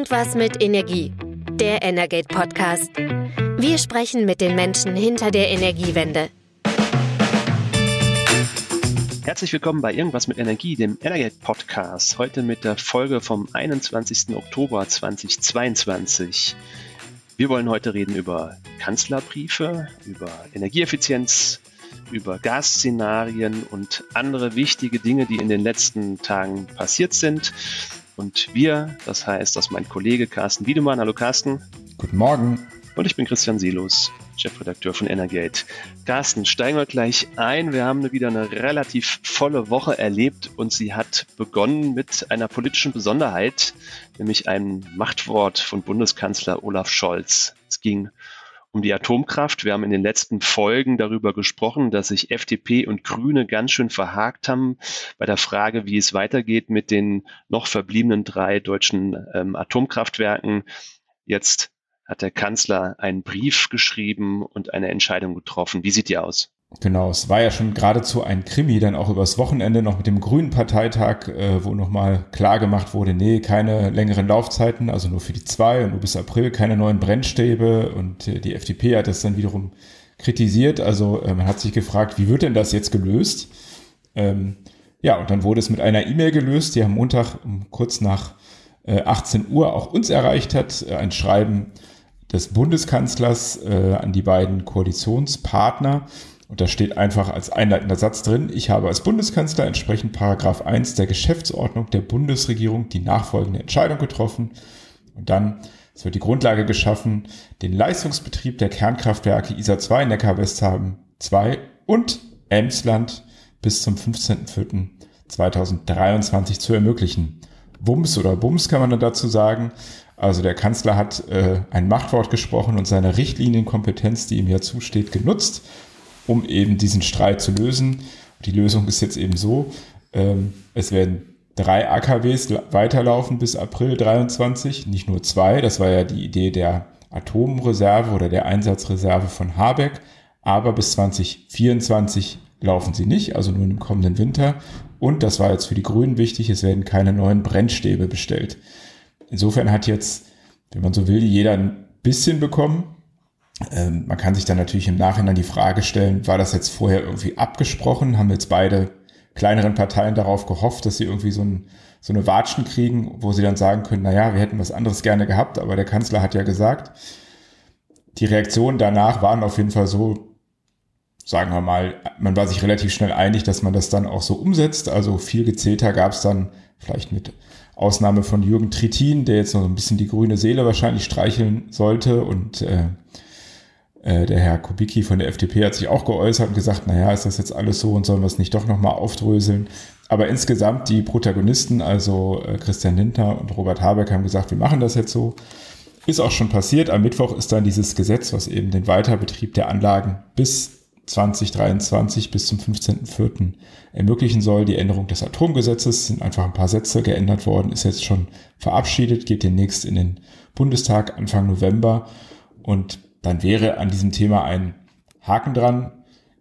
Irgendwas mit Energie. Der Energate Podcast. Wir sprechen mit den Menschen hinter der Energiewende. Herzlich willkommen bei Irgendwas mit Energie, dem Energate Podcast. Heute mit der Folge vom 21. Oktober 2022. Wir wollen heute reden über Kanzlerbriefe, über Energieeffizienz, über Gasszenarien und andere wichtige Dinge, die in den letzten Tagen passiert sind. Und wir, das heißt, dass mein Kollege Carsten Wiedemann, hallo Carsten. Guten Morgen. Und ich bin Christian Silos, Chefredakteur von Energate. Carsten, steigen wir gleich ein. Wir haben wieder eine relativ volle Woche erlebt und sie hat begonnen mit einer politischen Besonderheit, nämlich einem Machtwort von Bundeskanzler Olaf Scholz. Es ging um die Atomkraft. Wir haben in den letzten Folgen darüber gesprochen, dass sich FDP und Grüne ganz schön verhakt haben bei der Frage, wie es weitergeht mit den noch verbliebenen drei deutschen ähm, Atomkraftwerken. Jetzt hat der Kanzler einen Brief geschrieben und eine Entscheidung getroffen. Wie sieht die aus? Genau, es war ja schon geradezu ein Krimi, dann auch übers Wochenende noch mit dem Grünen Parteitag, äh, wo nochmal klar gemacht wurde, nee, keine längeren Laufzeiten, also nur für die zwei und nur bis April keine neuen Brennstäbe und äh, die FDP hat das dann wiederum kritisiert. Also äh, man hat sich gefragt, wie wird denn das jetzt gelöst? Ähm, ja, und dann wurde es mit einer E-Mail gelöst, die am Montag um kurz nach äh, 18 Uhr auch uns erreicht hat, äh, ein Schreiben des Bundeskanzlers äh, an die beiden Koalitionspartner und da steht einfach als einleitender Satz drin, ich habe als Bundeskanzler entsprechend Paragraph 1 der Geschäftsordnung der Bundesregierung die nachfolgende Entscheidung getroffen. Und dann, es wird die Grundlage geschaffen, den Leistungsbetrieb der Kernkraftwerke ISA 2, Neckar-Westhaben 2 und Emsland bis zum 15.04.2023 zu ermöglichen. Bums oder Bums kann man dann dazu sagen. Also der Kanzler hat äh, ein Machtwort gesprochen und seine Richtlinienkompetenz, die ihm ja zusteht, genutzt um eben diesen Streit zu lösen. Die Lösung ist jetzt eben so, ähm, es werden drei AKWs weiterlaufen bis April 23, nicht nur zwei, das war ja die Idee der Atomreserve oder der Einsatzreserve von Habeck, aber bis 2024 laufen sie nicht, also nur im kommenden Winter. Und das war jetzt für die Grünen wichtig, es werden keine neuen Brennstäbe bestellt. Insofern hat jetzt, wenn man so will, jeder ein bisschen bekommen. Ähm, man kann sich dann natürlich im Nachhinein die Frage stellen, war das jetzt vorher irgendwie abgesprochen? Haben jetzt beide kleineren Parteien darauf gehofft, dass sie irgendwie so, ein, so eine Watschen kriegen, wo sie dann sagen können, na ja, wir hätten was anderes gerne gehabt, aber der Kanzler hat ja gesagt. Die Reaktionen danach waren auf jeden Fall so, sagen wir mal, man war sich relativ schnell einig, dass man das dann auch so umsetzt. Also viel Gezeter gab es dann vielleicht mit Ausnahme von Jürgen Trittin, der jetzt noch ein bisschen die grüne Seele wahrscheinlich streicheln sollte und äh, äh, der Herr Kubicki von der FDP hat sich auch geäußert und gesagt, naja, ist das jetzt alles so und sollen wir es nicht doch nochmal aufdröseln? Aber insgesamt die Protagonisten, also äh, Christian Lindner und Robert Habeck, haben gesagt, wir machen das jetzt so. Ist auch schon passiert. Am Mittwoch ist dann dieses Gesetz, was eben den Weiterbetrieb der Anlagen bis 2023 bis zum 15.04. ermöglichen soll. Die Änderung des Atomgesetzes sind einfach ein paar Sätze geändert worden, ist jetzt schon verabschiedet, geht demnächst in den Bundestag Anfang November. Und dann wäre an diesem Thema ein Haken dran,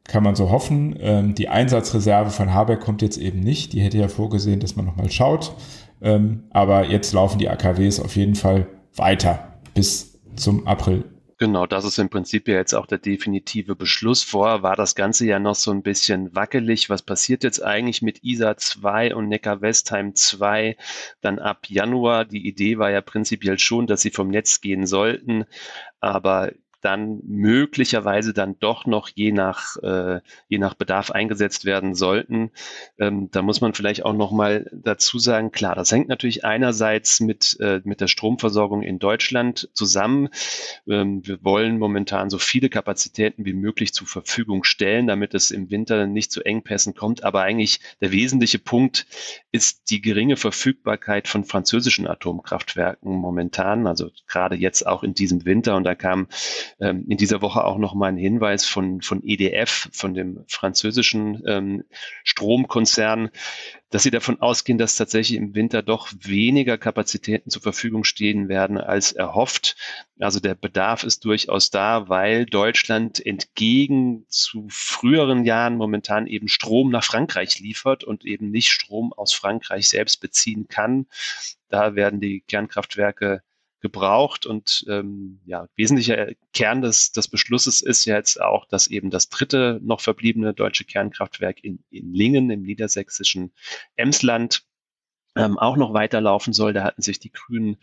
kann man so hoffen. Ähm, die Einsatzreserve von Habeck kommt jetzt eben nicht. Die hätte ja vorgesehen, dass man nochmal schaut. Ähm, aber jetzt laufen die AKWs auf jeden Fall weiter bis zum April. Genau, das ist im Prinzip ja jetzt auch der definitive Beschluss. Vorher war das Ganze ja noch so ein bisschen wackelig. Was passiert jetzt eigentlich mit ISA 2 und Neckar-Westheim 2 dann ab Januar? Die Idee war ja prinzipiell schon, dass sie vom Netz gehen sollten. Aber dann möglicherweise dann doch noch je nach, äh, je nach Bedarf eingesetzt werden sollten. Ähm, da muss man vielleicht auch noch mal dazu sagen, klar, das hängt natürlich einerseits mit, äh, mit der Stromversorgung in Deutschland zusammen. Ähm, wir wollen momentan so viele Kapazitäten wie möglich zur Verfügung stellen, damit es im Winter nicht zu Engpässen kommt. Aber eigentlich der wesentliche Punkt ist die geringe Verfügbarkeit von französischen Atomkraftwerken momentan, also gerade jetzt auch in diesem Winter. Und da kam ähm, in dieser Woche auch noch mal ein Hinweis von, von EDF, von dem französischen ähm, Stromkonzern, dass sie davon ausgehen, dass tatsächlich im Winter doch weniger Kapazitäten zur Verfügung stehen werden als erhofft. Also der Bedarf ist durchaus da, weil Deutschland entgegen zu früheren Jahren momentan eben Strom nach Frankreich liefert und eben nicht Strom aus Frankreich selbst beziehen kann. Da werden die Kernkraftwerke gebraucht. Und ähm, ja, wesentlicher Kern des, des Beschlusses ist ja jetzt auch, dass eben das dritte noch verbliebene deutsche Kernkraftwerk in, in Lingen im niedersächsischen Emsland ähm, auch noch weiterlaufen soll. Da hatten sich die Grünen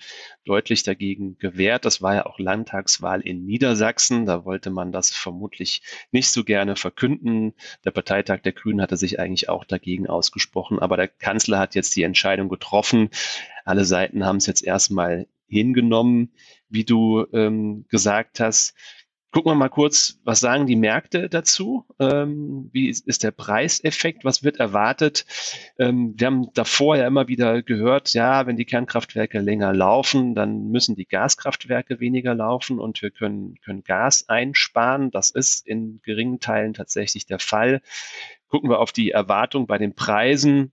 deutlich dagegen gewehrt. Das war ja auch Landtagswahl in Niedersachsen. Da wollte man das vermutlich nicht so gerne verkünden. Der Parteitag der Grünen hatte sich eigentlich auch dagegen ausgesprochen. Aber der Kanzler hat jetzt die Entscheidung getroffen. Alle Seiten haben es jetzt erstmal hingenommen, wie du ähm, gesagt hast. Gucken wir mal kurz, was sagen die Märkte dazu? Ähm, wie ist, ist, der Preiseffekt? Was wird erwartet? Ähm, wir haben davor ja immer wieder gehört, ja, wenn die Kernkraftwerke länger laufen, dann müssen die Gaskraftwerke weniger laufen und wir können, können Gas einsparen. Das ist in geringen Teilen tatsächlich der Fall. Gucken wir auf die Erwartung bei den Preisen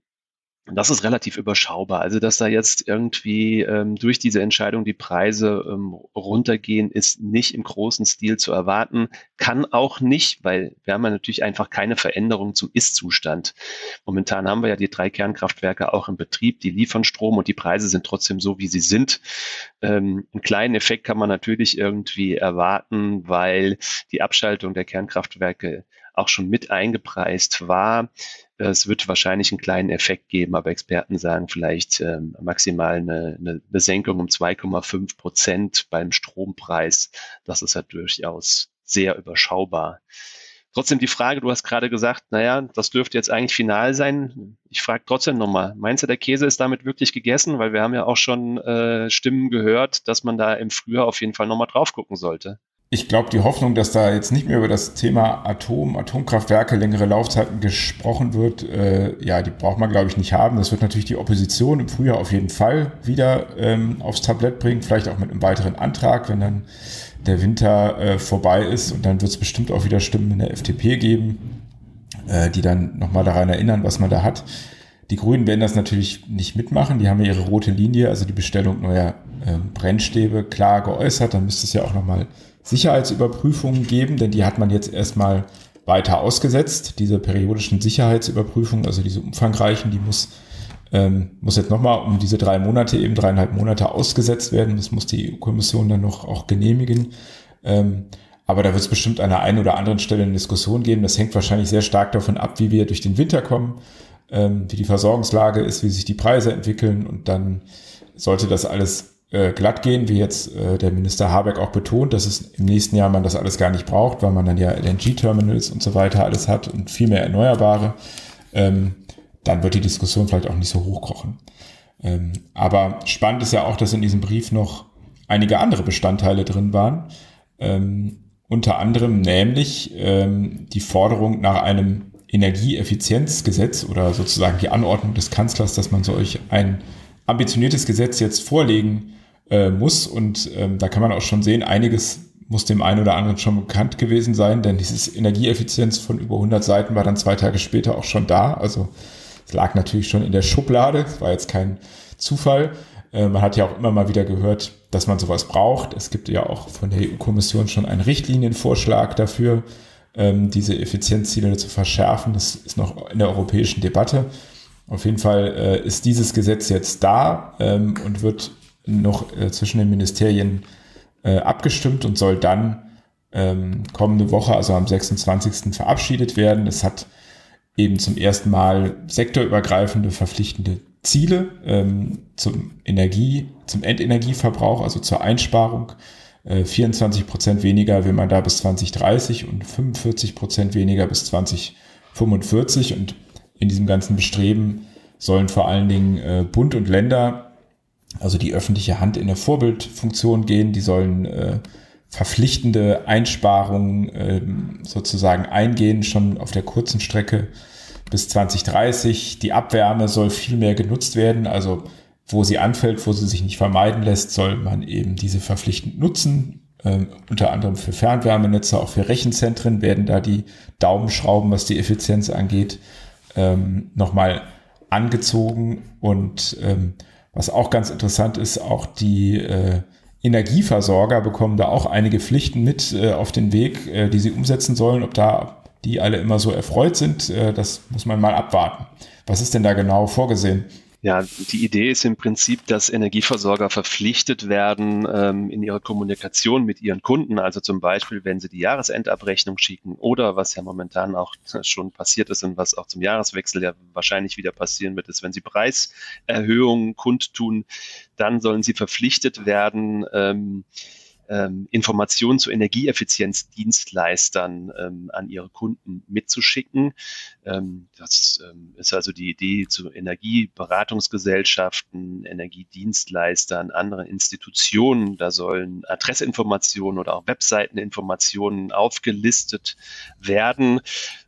das ist relativ überschaubar. Also, dass da jetzt irgendwie ähm, durch diese Entscheidung die Preise ähm, runtergehen, ist nicht im großen Stil zu erwarten. Kann auch nicht, weil wir haben ja natürlich einfach keine Veränderung zum Ist-Zustand. Momentan haben wir ja die drei Kernkraftwerke auch im Betrieb, die liefern Strom und die Preise sind trotzdem so, wie sie sind. Ähm, einen kleinen Effekt kann man natürlich irgendwie erwarten, weil die Abschaltung der Kernkraftwerke auch schon mit eingepreist war. Es wird wahrscheinlich einen kleinen Effekt geben, aber Experten sagen vielleicht ähm, maximal eine, eine Besenkung um 2,5 Prozent beim Strompreis. Das ist ja durchaus sehr überschaubar. Trotzdem die Frage, du hast gerade gesagt, naja, das dürfte jetzt eigentlich final sein. Ich frage trotzdem nochmal, meinst du, der Käse ist damit wirklich gegessen? Weil wir haben ja auch schon äh, Stimmen gehört, dass man da im Frühjahr auf jeden Fall nochmal drauf gucken sollte ich glaube, die Hoffnung, dass da jetzt nicht mehr über das Thema Atom, Atomkraftwerke, längere Laufzeiten gesprochen wird, äh, ja, die braucht man, glaube ich, nicht haben. Das wird natürlich die Opposition im Frühjahr auf jeden Fall wieder ähm, aufs Tablett bringen, vielleicht auch mit einem weiteren Antrag, wenn dann der Winter äh, vorbei ist. Und dann wird es bestimmt auch wieder Stimmen in der FDP geben, äh, die dann nochmal daran erinnern, was man da hat. Die Grünen werden das natürlich nicht mitmachen. Die haben ja ihre rote Linie, also die Bestellung neuer äh, Brennstäbe, klar geäußert. Dann müsste es ja auch nochmal Sicherheitsüberprüfungen geben, denn die hat man jetzt erstmal weiter ausgesetzt. Diese periodischen Sicherheitsüberprüfungen, also diese umfangreichen, die muss, ähm, muss jetzt nochmal um diese drei Monate, eben dreieinhalb Monate ausgesetzt werden. Das muss die EU-Kommission dann noch auch genehmigen. Ähm, aber da wird es bestimmt an der einen oder anderen Stelle eine Diskussion geben. Das hängt wahrscheinlich sehr stark davon ab, wie wir durch den Winter kommen, ähm, wie die Versorgungslage ist, wie sich die Preise entwickeln. Und dann sollte das alles äh, glatt gehen, wie jetzt äh, der Minister Habeck auch betont, dass es im nächsten Jahr man das alles gar nicht braucht, weil man dann ja LNG-Terminals und so weiter alles hat und viel mehr Erneuerbare, ähm, dann wird die Diskussion vielleicht auch nicht so hochkochen. Ähm, aber spannend ist ja auch, dass in diesem Brief noch einige andere Bestandteile drin waren. Ähm, unter anderem nämlich ähm, die Forderung nach einem Energieeffizienzgesetz oder sozusagen die Anordnung des Kanzlers, dass man solch ein ambitioniertes Gesetz jetzt vorlegen äh, muss. Und ähm, da kann man auch schon sehen, einiges muss dem einen oder anderen schon bekannt gewesen sein, denn dieses Energieeffizienz von über 100 Seiten war dann zwei Tage später auch schon da. Also es lag natürlich schon in der Schublade, es war jetzt kein Zufall. Äh, man hat ja auch immer mal wieder gehört, dass man sowas braucht. Es gibt ja auch von der EU-Kommission schon einen Richtlinienvorschlag dafür, ähm, diese Effizienzziele zu verschärfen. Das ist noch in der europäischen Debatte. Auf jeden Fall äh, ist dieses Gesetz jetzt da ähm, und wird noch äh, zwischen den Ministerien äh, abgestimmt und soll dann ähm, kommende Woche, also am 26. verabschiedet werden. Es hat eben zum ersten Mal sektorübergreifende verpflichtende Ziele ähm, zum Energie, zum Endenergieverbrauch, also zur Einsparung. Äh, 24 Prozent weniger will man da bis 2030 und 45 Prozent weniger bis 2045. Und in diesem ganzen Bestreben sollen vor allen Dingen äh, Bund und Länder also die öffentliche Hand in eine Vorbildfunktion gehen. Die sollen äh, verpflichtende Einsparungen äh, sozusagen eingehen, schon auf der kurzen Strecke bis 2030. Die Abwärme soll viel mehr genutzt werden. Also wo sie anfällt, wo sie sich nicht vermeiden lässt, soll man eben diese verpflichtend nutzen. Ähm, unter anderem für Fernwärmenetze, auch für Rechenzentren werden da die Daumenschrauben, was die Effizienz angeht, ähm, nochmal angezogen. Und ähm, was auch ganz interessant ist, auch die äh, Energieversorger bekommen da auch einige Pflichten mit äh, auf den Weg, äh, die sie umsetzen sollen. Ob da die alle immer so erfreut sind, äh, das muss man mal abwarten. Was ist denn da genau vorgesehen? Ja, die Idee ist im Prinzip, dass Energieversorger verpflichtet werden ähm, in ihrer Kommunikation mit ihren Kunden, also zum Beispiel, wenn sie die Jahresendabrechnung schicken oder was ja momentan auch schon passiert ist und was auch zum Jahreswechsel ja wahrscheinlich wieder passieren wird, ist, wenn sie Preiserhöhungen kundtun, dann sollen sie verpflichtet werden, ähm, ähm, Informationen zu Energieeffizienzdienstleistern ähm, an ihre Kunden mitzuschicken. Ähm, das ähm, ist also die Idee zu Energieberatungsgesellschaften, Energiedienstleistern, anderen Institutionen. Da sollen Adressinformationen oder auch Webseiteninformationen aufgelistet werden.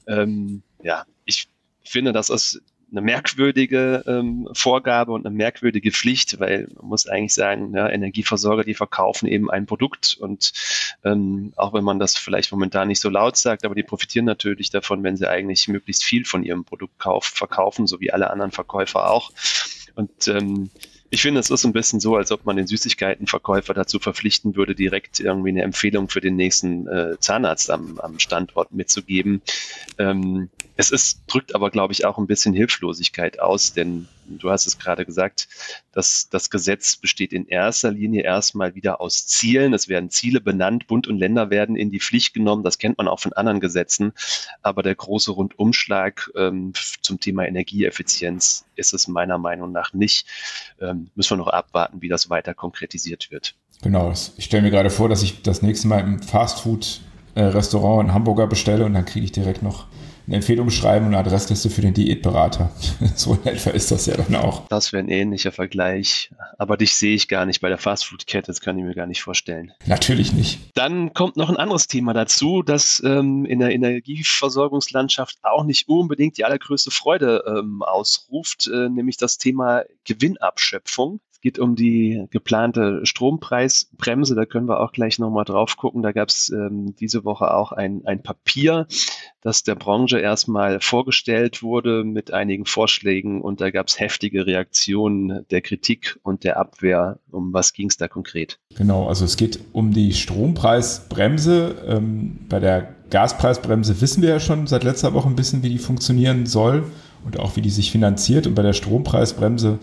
Ähm, ja, ich finde, das ist eine merkwürdige ähm, Vorgabe und eine merkwürdige Pflicht, weil man muss eigentlich sagen, ja, Energieversorger, die verkaufen eben ein Produkt und ähm, auch wenn man das vielleicht momentan nicht so laut sagt, aber die profitieren natürlich davon, wenn sie eigentlich möglichst viel von ihrem Produkt kauf, verkaufen, so wie alle anderen Verkäufer auch. Und ähm, ich finde, es ist ein bisschen so, als ob man den Süßigkeitenverkäufer dazu verpflichten würde, direkt irgendwie eine Empfehlung für den nächsten äh, Zahnarzt am, am Standort mitzugeben. Ähm, es ist, drückt aber, glaube ich, auch ein bisschen Hilflosigkeit aus, denn du hast es gerade gesagt, dass das Gesetz besteht in erster Linie erstmal wieder aus Zielen. Es werden Ziele benannt, Bund und Länder werden in die Pflicht genommen. Das kennt man auch von anderen Gesetzen. Aber der große Rundumschlag ähm, zum Thema Energieeffizienz ist es meiner Meinung nach nicht. Ähm, müssen wir noch abwarten, wie das weiter konkretisiert wird. Genau. Ich stelle mir gerade vor, dass ich das nächste Mal im Fastfood-Restaurant äh, in Hamburger bestelle und dann kriege ich direkt noch eine Empfehlung schreiben und eine Adressliste für den Diätberater. so in etwa ist das ja dann auch. Das wäre ein ähnlicher Vergleich. Aber dich sehe ich gar nicht bei der Fastfood-Kette, das kann ich mir gar nicht vorstellen. Natürlich nicht. Dann kommt noch ein anderes Thema dazu, das ähm, in der Energieversorgungslandschaft auch nicht unbedingt die allergrößte Freude ähm, ausruft, äh, nämlich das Thema Gewinnabschöpfung geht um die geplante Strompreisbremse. Da können wir auch gleich nochmal drauf gucken. Da gab es ähm, diese Woche auch ein, ein Papier, das der Branche erstmal vorgestellt wurde mit einigen Vorschlägen und da gab es heftige Reaktionen der Kritik und der Abwehr. Um was ging es da konkret? Genau, also es geht um die Strompreisbremse. Ähm, bei der Gaspreisbremse wissen wir ja schon seit letzter Woche ein bisschen, wie die funktionieren soll und auch wie die sich finanziert. Und bei der Strompreisbremse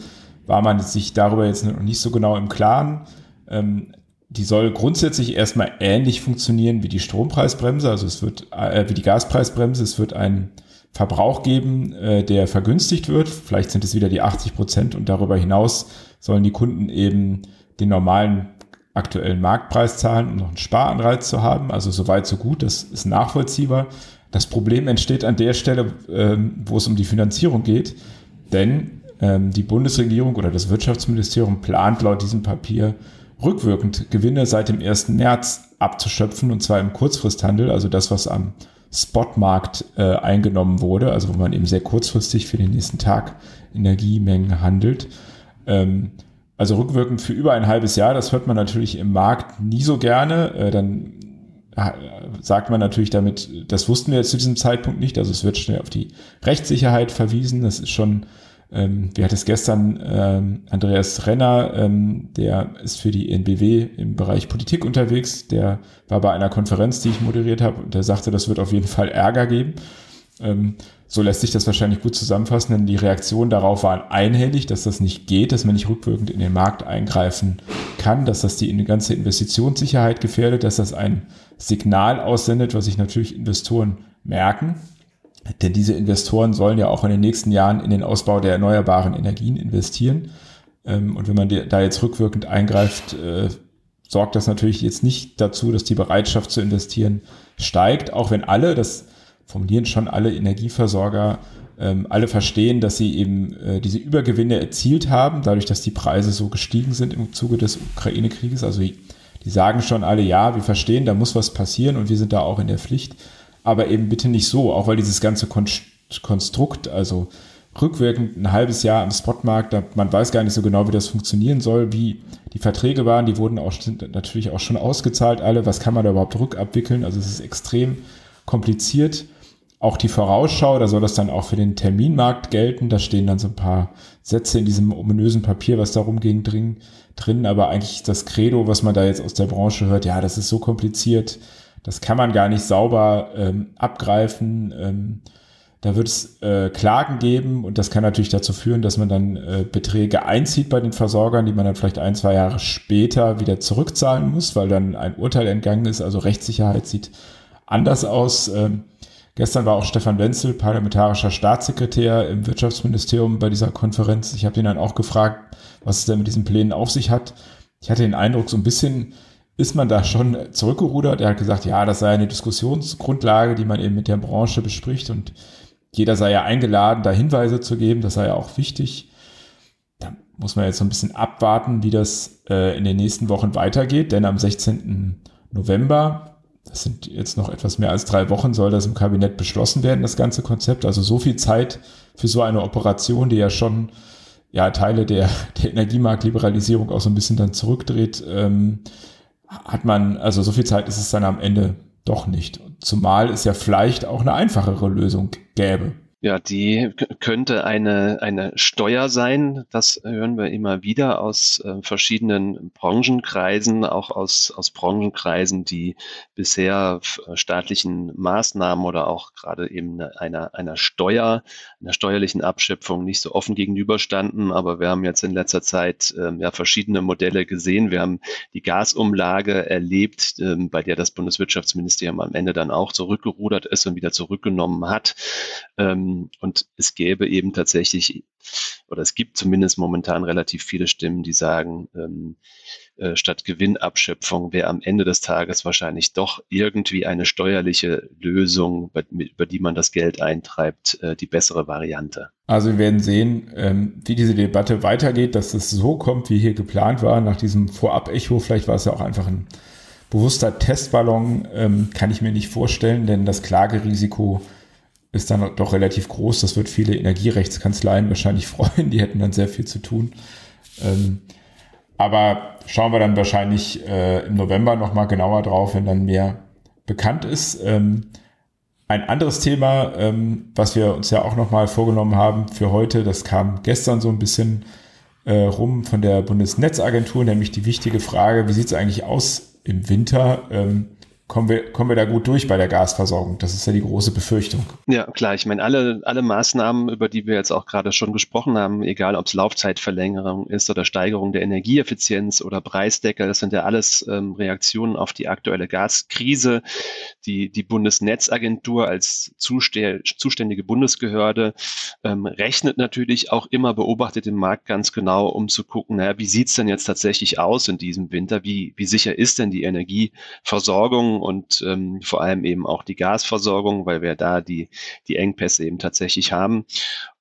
war man sich darüber jetzt noch nicht so genau im Klaren. Ähm, die soll grundsätzlich erstmal ähnlich funktionieren wie die Strompreisbremse, also es wird äh, wie die Gaspreisbremse. Es wird einen Verbrauch geben, äh, der vergünstigt wird. Vielleicht sind es wieder die 80 Prozent und darüber hinaus sollen die Kunden eben den normalen aktuellen Marktpreis zahlen, um noch einen Sparanreiz zu haben. Also soweit so gut, das ist nachvollziehbar. Das Problem entsteht an der Stelle, ähm, wo es um die Finanzierung geht, denn die Bundesregierung oder das Wirtschaftsministerium plant laut diesem Papier rückwirkend Gewinne seit dem 1. März abzuschöpfen und zwar im Kurzfristhandel, also das, was am Spotmarkt äh, eingenommen wurde, also wo man eben sehr kurzfristig für den nächsten Tag Energiemengen handelt. Ähm, also rückwirkend für über ein halbes Jahr, das hört man natürlich im Markt nie so gerne. Äh, dann äh, sagt man natürlich damit, das wussten wir jetzt zu diesem Zeitpunkt nicht. Also es wird schnell auf die Rechtssicherheit verwiesen. Das ist schon ähm, wir hatten es gestern ähm, Andreas Renner, ähm, der ist für die NBW im Bereich Politik unterwegs. Der war bei einer Konferenz, die ich moderiert habe, und der sagte, das wird auf jeden Fall Ärger geben. Ähm, so lässt sich das wahrscheinlich gut zusammenfassen, denn die Reaktionen darauf waren einhellig, dass das nicht geht, dass man nicht rückwirkend in den Markt eingreifen kann, dass das die ganze Investitionssicherheit gefährdet, dass das ein Signal aussendet, was sich natürlich Investoren merken. Denn diese Investoren sollen ja auch in den nächsten Jahren in den Ausbau der erneuerbaren Energien investieren. Ähm, und wenn man da jetzt rückwirkend eingreift, äh, sorgt das natürlich jetzt nicht dazu, dass die Bereitschaft zu investieren steigt, auch wenn alle, das formulieren schon alle Energieversorger, ähm, alle verstehen, dass sie eben äh, diese Übergewinne erzielt haben, dadurch, dass die Preise so gestiegen sind im Zuge des Ukraine-Krieges. Also die sagen schon alle, ja, wir verstehen, da muss was passieren und wir sind da auch in der Pflicht aber eben bitte nicht so, auch weil dieses ganze Konstrukt, also rückwirkend ein halbes Jahr am Spotmarkt, man weiß gar nicht so genau, wie das funktionieren soll, wie die Verträge waren, die wurden auch natürlich auch schon ausgezahlt, alle, was kann man da überhaupt rückabwickeln, also es ist extrem kompliziert. Auch die Vorausschau, da soll das dann auch für den Terminmarkt gelten, da stehen dann so ein paar Sätze in diesem ominösen Papier, was darum ging, drin, drin, aber eigentlich das Credo, was man da jetzt aus der Branche hört, ja, das ist so kompliziert, das kann man gar nicht sauber ähm, abgreifen. Ähm, Da wird es äh, Klagen geben und das kann natürlich dazu führen, dass man dann äh, Beträge einzieht bei den Versorgern, die man dann vielleicht ein, zwei Jahre später wieder zurückzahlen muss, weil dann ein Urteil entgangen ist. Also Rechtssicherheit sieht anders aus. Ähm, gestern war auch Stefan Wenzel, parlamentarischer Staatssekretär im Wirtschaftsministerium bei dieser Konferenz. Ich habe ihn dann auch gefragt, was es denn mit diesen Plänen auf sich hat. Ich hatte den Eindruck, so ein bisschen ist man da schon zurückgerudert. Er hat gesagt, ja, das sei eine Diskussionsgrundlage, die man eben mit der Branche bespricht und jeder sei ja eingeladen, da Hinweise zu geben, das sei ja auch wichtig. Da muss man jetzt so ein bisschen abwarten, wie das äh, in den nächsten Wochen weitergeht, denn am 16. November, das sind jetzt noch etwas mehr als drei Wochen, soll das im Kabinett beschlossen werden, das ganze Konzept. Also so viel Zeit für so eine Operation, die ja schon ja, Teile der, der Energiemarktliberalisierung auch so ein bisschen dann zurückdreht, ähm, hat man, also so viel Zeit ist es dann am Ende doch nicht. Zumal es ja vielleicht auch eine einfachere Lösung gäbe. Ja, die könnte eine, eine Steuer sein. Das hören wir immer wieder aus äh, verschiedenen Branchenkreisen, auch aus, aus Branchenkreisen, die bisher äh, staatlichen Maßnahmen oder auch gerade eben einer, einer Steuer, einer steuerlichen Abschöpfung nicht so offen gegenüberstanden. Aber wir haben jetzt in letzter Zeit äh, ja verschiedene Modelle gesehen. Wir haben die Gasumlage erlebt, äh, bei der das Bundeswirtschaftsministerium am Ende dann auch zurückgerudert ist und wieder zurückgenommen hat. Ähm, und es gäbe eben tatsächlich, oder es gibt zumindest momentan relativ viele Stimmen, die sagen, ähm, äh, statt Gewinnabschöpfung wäre am Ende des Tages wahrscheinlich doch irgendwie eine steuerliche Lösung, über die man das Geld eintreibt, äh, die bessere Variante. Also wir werden sehen, ähm, wie diese Debatte weitergeht, dass es so kommt, wie hier geplant war, nach diesem Vorab-Echo. Vielleicht war es ja auch einfach ein bewusster Testballon, ähm, kann ich mir nicht vorstellen, denn das Klagerisiko ist dann doch relativ groß. Das wird viele Energierechtskanzleien wahrscheinlich freuen. Die hätten dann sehr viel zu tun. Ähm, aber schauen wir dann wahrscheinlich äh, im November nochmal genauer drauf, wenn dann mehr bekannt ist. Ähm, ein anderes Thema, ähm, was wir uns ja auch nochmal vorgenommen haben für heute, das kam gestern so ein bisschen äh, rum von der Bundesnetzagentur, nämlich die wichtige Frage, wie sieht es eigentlich aus im Winter? Ähm, kommen wir, kommen wir da gut durch bei der Gasversorgung? Das ist ja die große Befürchtung. Ja, klar. Ich meine, alle, alle Maßnahmen, über die wir jetzt auch gerade schon gesprochen haben, egal ob es Laufzeitverlängerung ist oder Steigerung der Energieeffizienz oder Preisdeckel, das sind ja alles ähm, Reaktionen auf die aktuelle Gaskrise. Die, die Bundesnetzagentur als zuständige Bundesgehörde ähm, rechnet natürlich auch immer, beobachtet den Markt ganz genau, um zu gucken, naja, wie sieht's denn jetzt tatsächlich aus in diesem Winter? Wie, wie sicher ist denn die Energieversorgung? Und ähm, vor allem eben auch die Gasversorgung, weil wir da die, die Engpässe eben tatsächlich haben.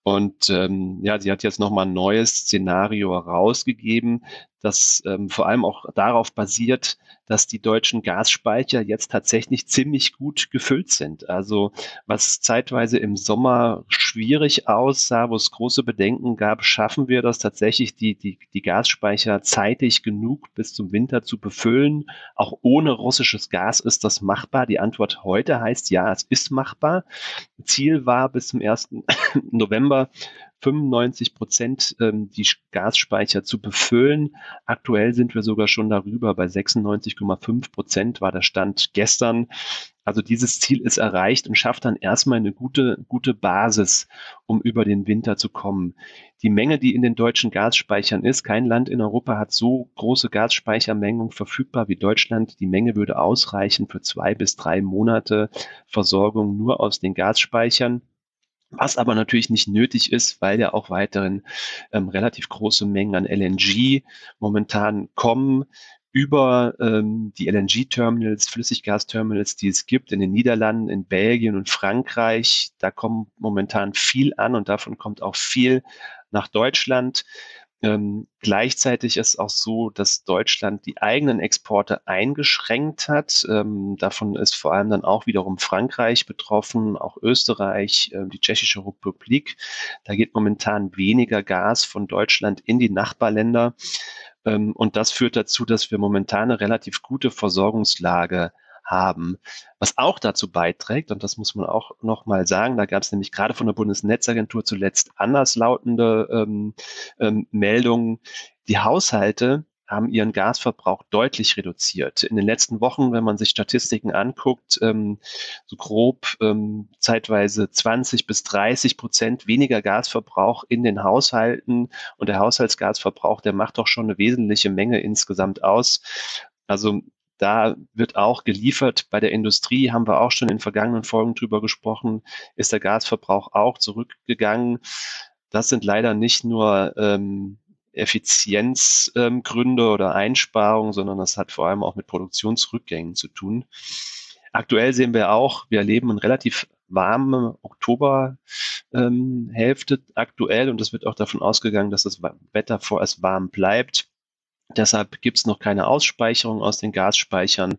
Und ähm, ja, sie hat jetzt nochmal ein neues Szenario herausgegeben, das ähm, vor allem auch darauf basiert, dass die deutschen Gasspeicher jetzt tatsächlich ziemlich gut gefüllt sind. Also was zeitweise im Sommer schwierig aussah, wo es große Bedenken gab, schaffen wir das tatsächlich, die, die, die Gasspeicher zeitig genug bis zum Winter zu befüllen. Auch ohne russisches Gas ist das machbar. Die Antwort heute heißt ja, es ist machbar. Ziel war bis zum 1. November 95 Prozent ähm, die Gasspeicher zu befüllen. Aktuell sind wir sogar schon darüber. Bei 96,5 Prozent war der Stand gestern. Also dieses Ziel ist erreicht und schafft dann erstmal eine gute, gute Basis, um über den Winter zu kommen. Die Menge, die in den deutschen Gasspeichern ist, kein Land in Europa hat so große Gasspeichermengen verfügbar wie Deutschland. Die Menge würde ausreichen für zwei bis drei Monate Versorgung nur aus den Gasspeichern was aber natürlich nicht nötig ist, weil ja auch weiterhin ähm, relativ große Mengen an LNG momentan kommen über ähm, die LNG-Terminals, Flüssiggasterminals, die es gibt in den Niederlanden, in Belgien und Frankreich. Da kommt momentan viel an und davon kommt auch viel nach Deutschland. Ähm, gleichzeitig ist auch so, dass Deutschland die eigenen Exporte eingeschränkt hat. Ähm, davon ist vor allem dann auch wiederum Frankreich betroffen, auch Österreich, äh, die Tschechische Republik. Da geht momentan weniger Gas von Deutschland in die Nachbarländer. Ähm, und das führt dazu, dass wir momentan eine relativ gute Versorgungslage. Was auch dazu beiträgt, und das muss man auch nochmal sagen, da gab es nämlich gerade von der Bundesnetzagentur zuletzt anderslautende ähm, ähm, Meldungen, die Haushalte haben ihren Gasverbrauch deutlich reduziert. In den letzten Wochen, wenn man sich Statistiken anguckt, ähm, so grob ähm, zeitweise 20 bis 30 Prozent weniger Gasverbrauch in den Haushalten. Und der Haushaltsgasverbrauch, der macht doch schon eine wesentliche Menge insgesamt aus. Also da wird auch geliefert. Bei der Industrie haben wir auch schon in vergangenen Folgen drüber gesprochen, ist der Gasverbrauch auch zurückgegangen. Das sind leider nicht nur ähm, Effizienzgründe ähm, oder Einsparungen, sondern das hat vor allem auch mit Produktionsrückgängen zu tun. Aktuell sehen wir auch, wir erleben eine relativ warme Oktoberhälfte ähm, aktuell und es wird auch davon ausgegangen, dass das Wetter vorerst warm bleibt. Deshalb gibt es noch keine Ausspeicherung aus den Gasspeichern.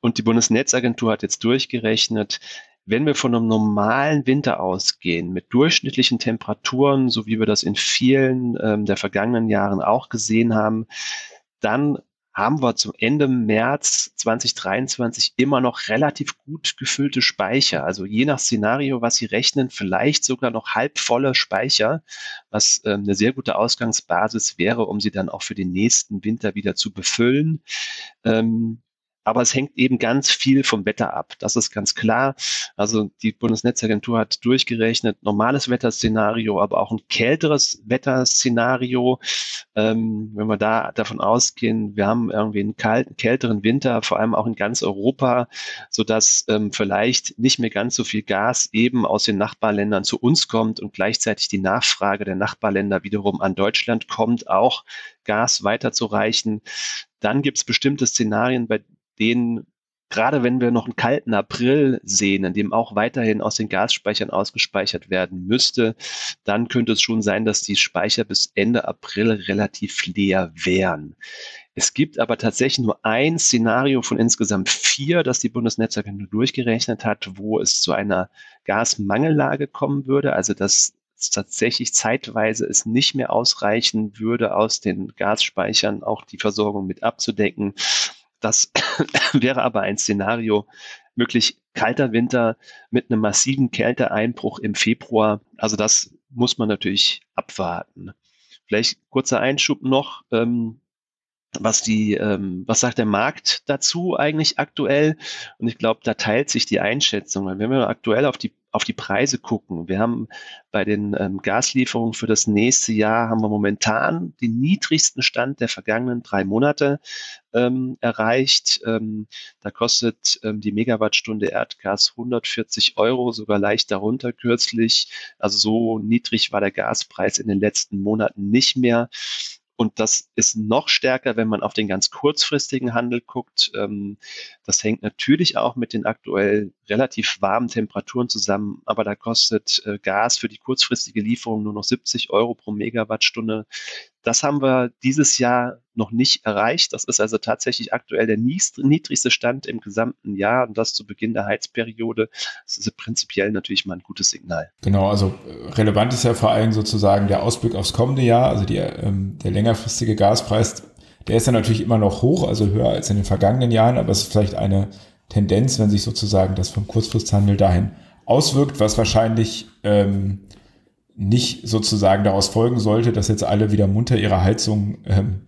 Und die Bundesnetzagentur hat jetzt durchgerechnet, wenn wir von einem normalen Winter ausgehen, mit durchschnittlichen Temperaturen, so wie wir das in vielen ähm, der vergangenen Jahren auch gesehen haben, dann haben wir zum Ende März 2023 immer noch relativ gut gefüllte Speicher. Also je nach Szenario, was Sie rechnen, vielleicht sogar noch halbvolle Speicher, was ähm, eine sehr gute Ausgangsbasis wäre, um sie dann auch für den nächsten Winter wieder zu befüllen. Ähm, aber es hängt eben ganz viel vom Wetter ab. Das ist ganz klar. Also die Bundesnetzagentur hat durchgerechnet, normales Wetterszenario, aber auch ein kälteres Wetterszenario. Ähm, wenn wir da davon ausgehen, wir haben irgendwie einen kalten, kälteren Winter, vor allem auch in ganz Europa, sodass ähm, vielleicht nicht mehr ganz so viel Gas eben aus den Nachbarländern zu uns kommt und gleichzeitig die Nachfrage der Nachbarländer wiederum an Deutschland kommt, auch Gas weiterzureichen. Dann gibt es bestimmte Szenarien, bei denen gerade wenn wir noch einen kalten April sehen, in dem auch weiterhin aus den Gasspeichern ausgespeichert werden müsste, dann könnte es schon sein, dass die Speicher bis Ende April relativ leer wären. Es gibt aber tatsächlich nur ein Szenario von insgesamt vier, das die Bundesnetzagentur durchgerechnet hat, wo es zu einer Gasmangellage kommen würde, also dass tatsächlich zeitweise es nicht mehr ausreichen würde, aus den Gasspeichern auch die Versorgung mit abzudecken. Das wäre aber ein Szenario, wirklich kalter Winter mit einem massiven Kälteeinbruch im Februar. Also das muss man natürlich abwarten. Vielleicht kurzer Einschub noch. Ähm, was die, ähm, was sagt der Markt dazu eigentlich aktuell? Und ich glaube, da teilt sich die Einschätzung. Wenn wir aktuell auf die auf die Preise gucken, wir haben bei den ähm, Gaslieferungen für das nächste Jahr haben wir momentan den niedrigsten Stand der vergangenen drei Monate ähm, erreicht. Ähm, da kostet ähm, die Megawattstunde Erdgas 140 Euro, sogar leicht darunter kürzlich. Also so niedrig war der Gaspreis in den letzten Monaten nicht mehr. Und das ist noch stärker, wenn man auf den ganz kurzfristigen Handel guckt. Ähm, das hängt natürlich auch mit den aktuell relativ warmen Temperaturen zusammen, aber da kostet äh, Gas für die kurzfristige Lieferung nur noch 70 Euro pro Megawattstunde. Das haben wir dieses Jahr noch nicht erreicht. Das ist also tatsächlich aktuell der niedrigste Stand im gesamten Jahr und das zu Beginn der Heizperiode. Das ist prinzipiell natürlich mal ein gutes Signal. Genau, also äh, relevant ist ja vor allem sozusagen der Ausblick aufs kommende Jahr, also die, ähm, der längerfristige Gaspreis. Der ist ja natürlich immer noch hoch, also höher als in den vergangenen Jahren, aber es ist vielleicht eine Tendenz, wenn sich sozusagen das vom Kurzfristhandel dahin auswirkt, was wahrscheinlich ähm, nicht sozusagen daraus folgen sollte, dass jetzt alle wieder munter ihre Heizung ähm,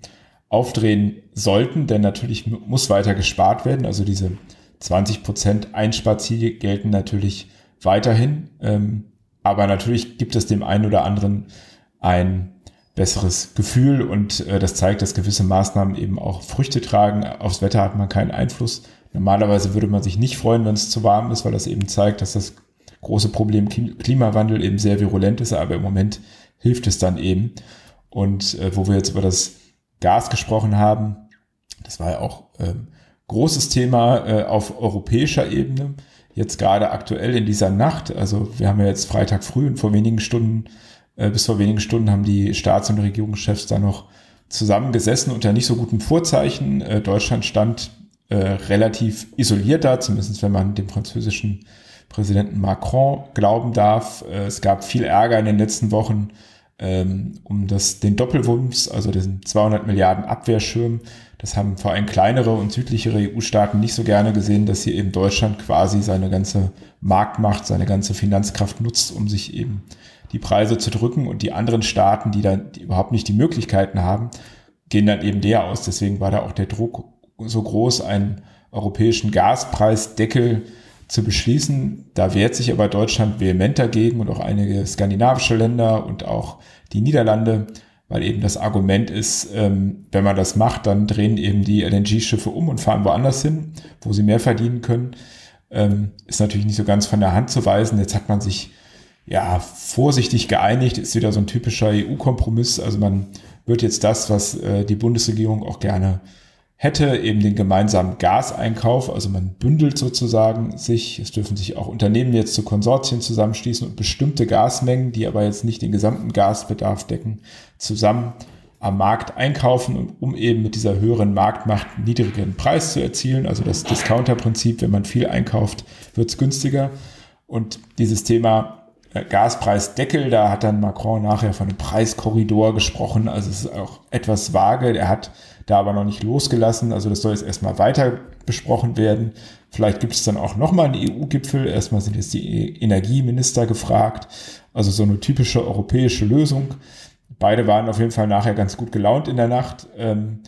aufdrehen sollten, denn natürlich muss weiter gespart werden. Also diese 20 Prozent Einsparziele gelten natürlich weiterhin. Ähm, aber natürlich gibt es dem einen oder anderen ein besseres Gefühl und äh, das zeigt, dass gewisse Maßnahmen eben auch Früchte tragen. Aufs Wetter hat man keinen Einfluss. Normalerweise würde man sich nicht freuen, wenn es zu warm ist, weil das eben zeigt, dass das große Problem Klimawandel eben sehr virulent ist, aber im Moment hilft es dann eben. Und äh, wo wir jetzt über das Gas gesprochen haben, das war ja auch ähm, großes Thema äh, auf europäischer Ebene. Jetzt gerade aktuell in dieser Nacht, also wir haben ja jetzt Freitag früh und vor wenigen Stunden, äh, bis vor wenigen Stunden haben die Staats- und Regierungschefs da noch zusammengesessen unter nicht so guten Vorzeichen. Äh, Deutschland stand äh, relativ isoliert da, zumindest wenn man dem französischen Präsidenten Macron glauben darf. Äh, es gab viel Ärger in den letzten Wochen ähm, um das, den Doppelwumms, also den 200 Milliarden Abwehrschirm. Das haben vor allem kleinere und südlichere EU-Staaten nicht so gerne gesehen, dass hier eben Deutschland quasi seine ganze Marktmacht, seine ganze Finanzkraft nutzt, um sich eben die Preise zu drücken und die anderen Staaten, die da überhaupt nicht die Möglichkeiten haben, gehen dann eben leer aus. Deswegen war da auch der Druck so groß, einen europäischen Gaspreisdeckel zu beschließen. Da wehrt sich aber Deutschland vehement dagegen und auch einige skandinavische Länder und auch die Niederlande, weil eben das Argument ist, ähm, wenn man das macht, dann drehen eben die LNG-Schiffe um und fahren woanders hin, wo sie mehr verdienen können. Ähm, ist natürlich nicht so ganz von der Hand zu weisen. Jetzt hat man sich ja vorsichtig geeinigt, ist wieder so ein typischer EU-Kompromiss. Also man wird jetzt das, was äh, die Bundesregierung auch gerne hätte, eben den gemeinsamen Gaseinkauf, also man bündelt sozusagen sich, es dürfen sich auch Unternehmen jetzt zu Konsortien zusammenschließen und bestimmte Gasmengen, die aber jetzt nicht den gesamten Gasbedarf decken, zusammen am Markt einkaufen, um eben mit dieser höheren Marktmacht einen niedrigeren Preis zu erzielen. Also das Discounter-Prinzip, wenn man viel einkauft, wird es günstiger. Und dieses Thema äh, Gaspreisdeckel, da hat dann Macron nachher von einem Preiskorridor gesprochen. Also es ist auch etwas vage. Er hat da aber noch nicht losgelassen. Also das soll jetzt erstmal weiter besprochen werden. Vielleicht gibt es dann auch nochmal einen EU-Gipfel. Erstmal sind jetzt die Energieminister gefragt. Also so eine typische europäische Lösung. Beide waren auf jeden Fall nachher ganz gut gelaunt in der Nacht. Ähm,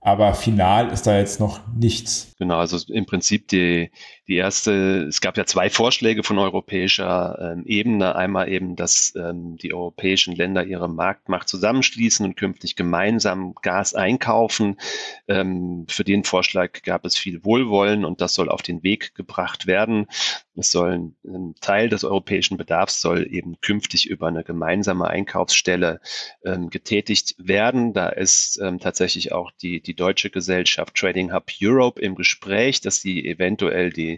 aber final ist da jetzt noch nichts. Genau, also im Prinzip die, die erste, es gab ja zwei Vorschläge von europäischer ähm, Ebene. Einmal eben, dass ähm, die europäischen Länder ihre Marktmacht zusammenschließen und künftig gemeinsam Gas einkaufen. Ähm, für den Vorschlag gab es viel Wohlwollen und das soll auf den Weg gebracht werden. Es soll ein Teil des europäischen Bedarfs soll eben künftig über eine gemeinsame Einkaufsstelle ähm, getätigt werden. Da ist ähm, tatsächlich auch die, die deutsche Gesellschaft Trading Hub Europe im Gespräch, dass sie eventuell die,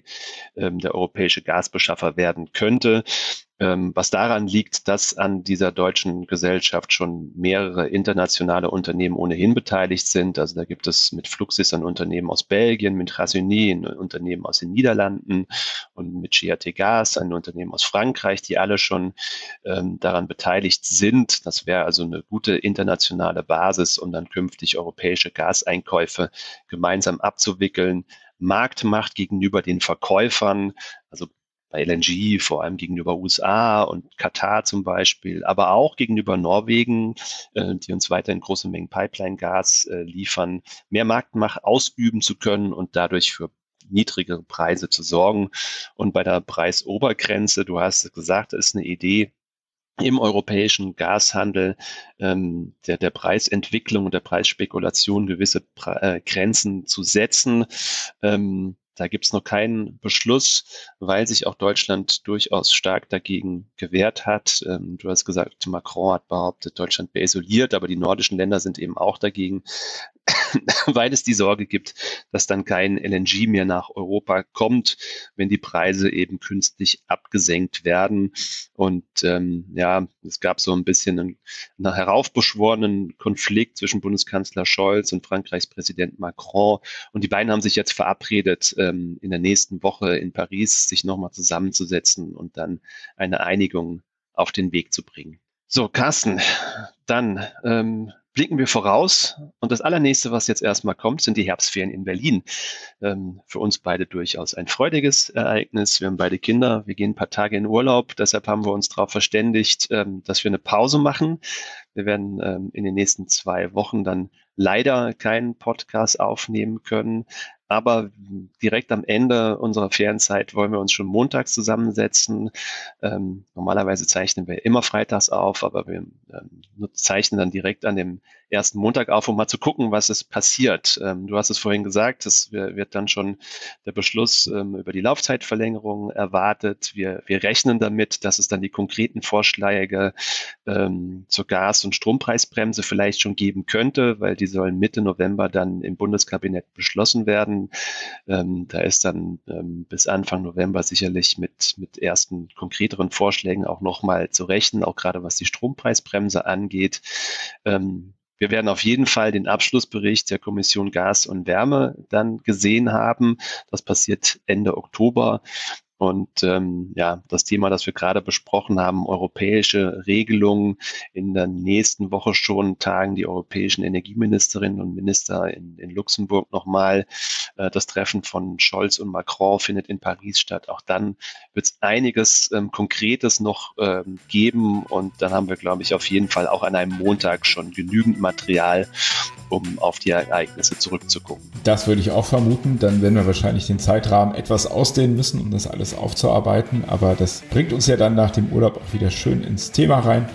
ähm, der europäische Gasbeschaffer werden könnte. Ähm, was daran liegt, dass an dieser deutschen Gesellschaft schon mehrere internationale Unternehmen ohnehin beteiligt sind. Also da gibt es mit Fluxis ein Unternehmen aus Belgien, mit Rasuni ein Unternehmen aus den Niederlanden und mit GAT Gas ein Unternehmen aus Frankreich, die alle schon ähm, daran beteiligt sind. Das wäre also eine gute internationale Basis, um dann künftig europäische Gaseinkäufe gemeinsam abzuwickeln. Marktmacht gegenüber den Verkäufern, also bei LNG, vor allem gegenüber USA und Katar zum Beispiel, aber auch gegenüber Norwegen, äh, die uns weiterhin große Mengen Pipeline-Gas äh, liefern, mehr Marktmacht ausüben zu können und dadurch für niedrigere Preise zu sorgen. Und bei der Preisobergrenze, du hast gesagt, ist eine Idee, im europäischen Gashandel ähm, der, der Preisentwicklung und der Preisspekulation gewisse Pre äh, Grenzen zu setzen. Ähm, da gibt es noch keinen Beschluss, weil sich auch Deutschland durchaus stark dagegen gewehrt hat. Ähm, du hast gesagt, Macron hat behauptet, Deutschland wäre isoliert, aber die nordischen Länder sind eben auch dagegen weil es die Sorge gibt, dass dann kein LNG mehr nach Europa kommt, wenn die Preise eben künstlich abgesenkt werden. Und ähm, ja, es gab so ein bisschen einen, einen heraufbeschworenen Konflikt zwischen Bundeskanzler Scholz und Frankreichs Präsident Macron. Und die beiden haben sich jetzt verabredet, ähm, in der nächsten Woche in Paris sich nochmal zusammenzusetzen und dann eine Einigung auf den Weg zu bringen. So, Carsten, dann ähm, blicken wir voraus. Und das allernächste, was jetzt erstmal kommt, sind die Herbstferien in Berlin. Ähm, für uns beide durchaus ein freudiges Ereignis. Wir haben beide Kinder. Wir gehen ein paar Tage in Urlaub. Deshalb haben wir uns darauf verständigt, ähm, dass wir eine Pause machen. Wir werden ähm, in den nächsten zwei Wochen dann leider keinen Podcast aufnehmen können. Aber direkt am Ende unserer Ferienzeit wollen wir uns schon montags zusammensetzen. Ähm, normalerweise zeichnen wir immer freitags auf, aber wir ähm, zeichnen dann direkt an dem ersten Montag auf, um mal zu gucken, was es passiert. Ähm, du hast es vorhin gesagt, es wird dann schon der Beschluss ähm, über die Laufzeitverlängerung erwartet. Wir, wir rechnen damit, dass es dann die konkreten Vorschläge ähm, zur Gas- und Strompreisbremse vielleicht schon geben könnte, weil die sollen Mitte November dann im Bundeskabinett beschlossen werden. Ähm, da ist dann ähm, bis Anfang November sicherlich mit, mit ersten konkreteren Vorschlägen auch nochmal zu rechnen, auch gerade was die Strompreisbremse angeht. Ähm, wir werden auf jeden Fall den Abschlussbericht der Kommission Gas und Wärme dann gesehen haben. Das passiert Ende Oktober. Und ähm, ja, das Thema, das wir gerade besprochen haben, europäische Regelungen. In der nächsten Woche schon tagen die europäischen Energieministerinnen und Minister in, in Luxemburg nochmal. Äh, das Treffen von Scholz und Macron findet in Paris statt. Auch dann wird es einiges ähm, Konkretes noch ähm, geben. Und dann haben wir, glaube ich, auf jeden Fall auch an einem Montag schon genügend Material, um auf die Ereignisse zurückzugucken. Das würde ich auch vermuten. Dann werden wir wahrscheinlich den Zeitrahmen etwas ausdehnen müssen, um das alles aufzuarbeiten. Aber das bringt uns ja dann nach dem Urlaub auch wieder schön ins Thema rein.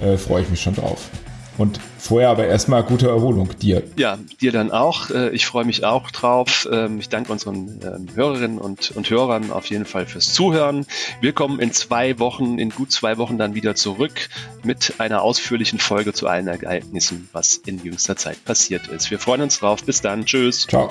Äh, Freue ich mich schon drauf. Und vorher aber erstmal gute Erholung dir. Ja, dir dann auch. Äh, ich freue mich auch drauf. Ähm, ich danke unseren ähm, Hörerinnen und, und Hörern auf jeden Fall fürs Zuhören. Wir kommen in zwei Wochen, in gut zwei Wochen dann wieder zurück mit einer ausführlichen Folge zu allen Ereignissen, was in jüngster Zeit passiert ist. Wir freuen uns drauf. Bis dann. Tschüss. Ciao.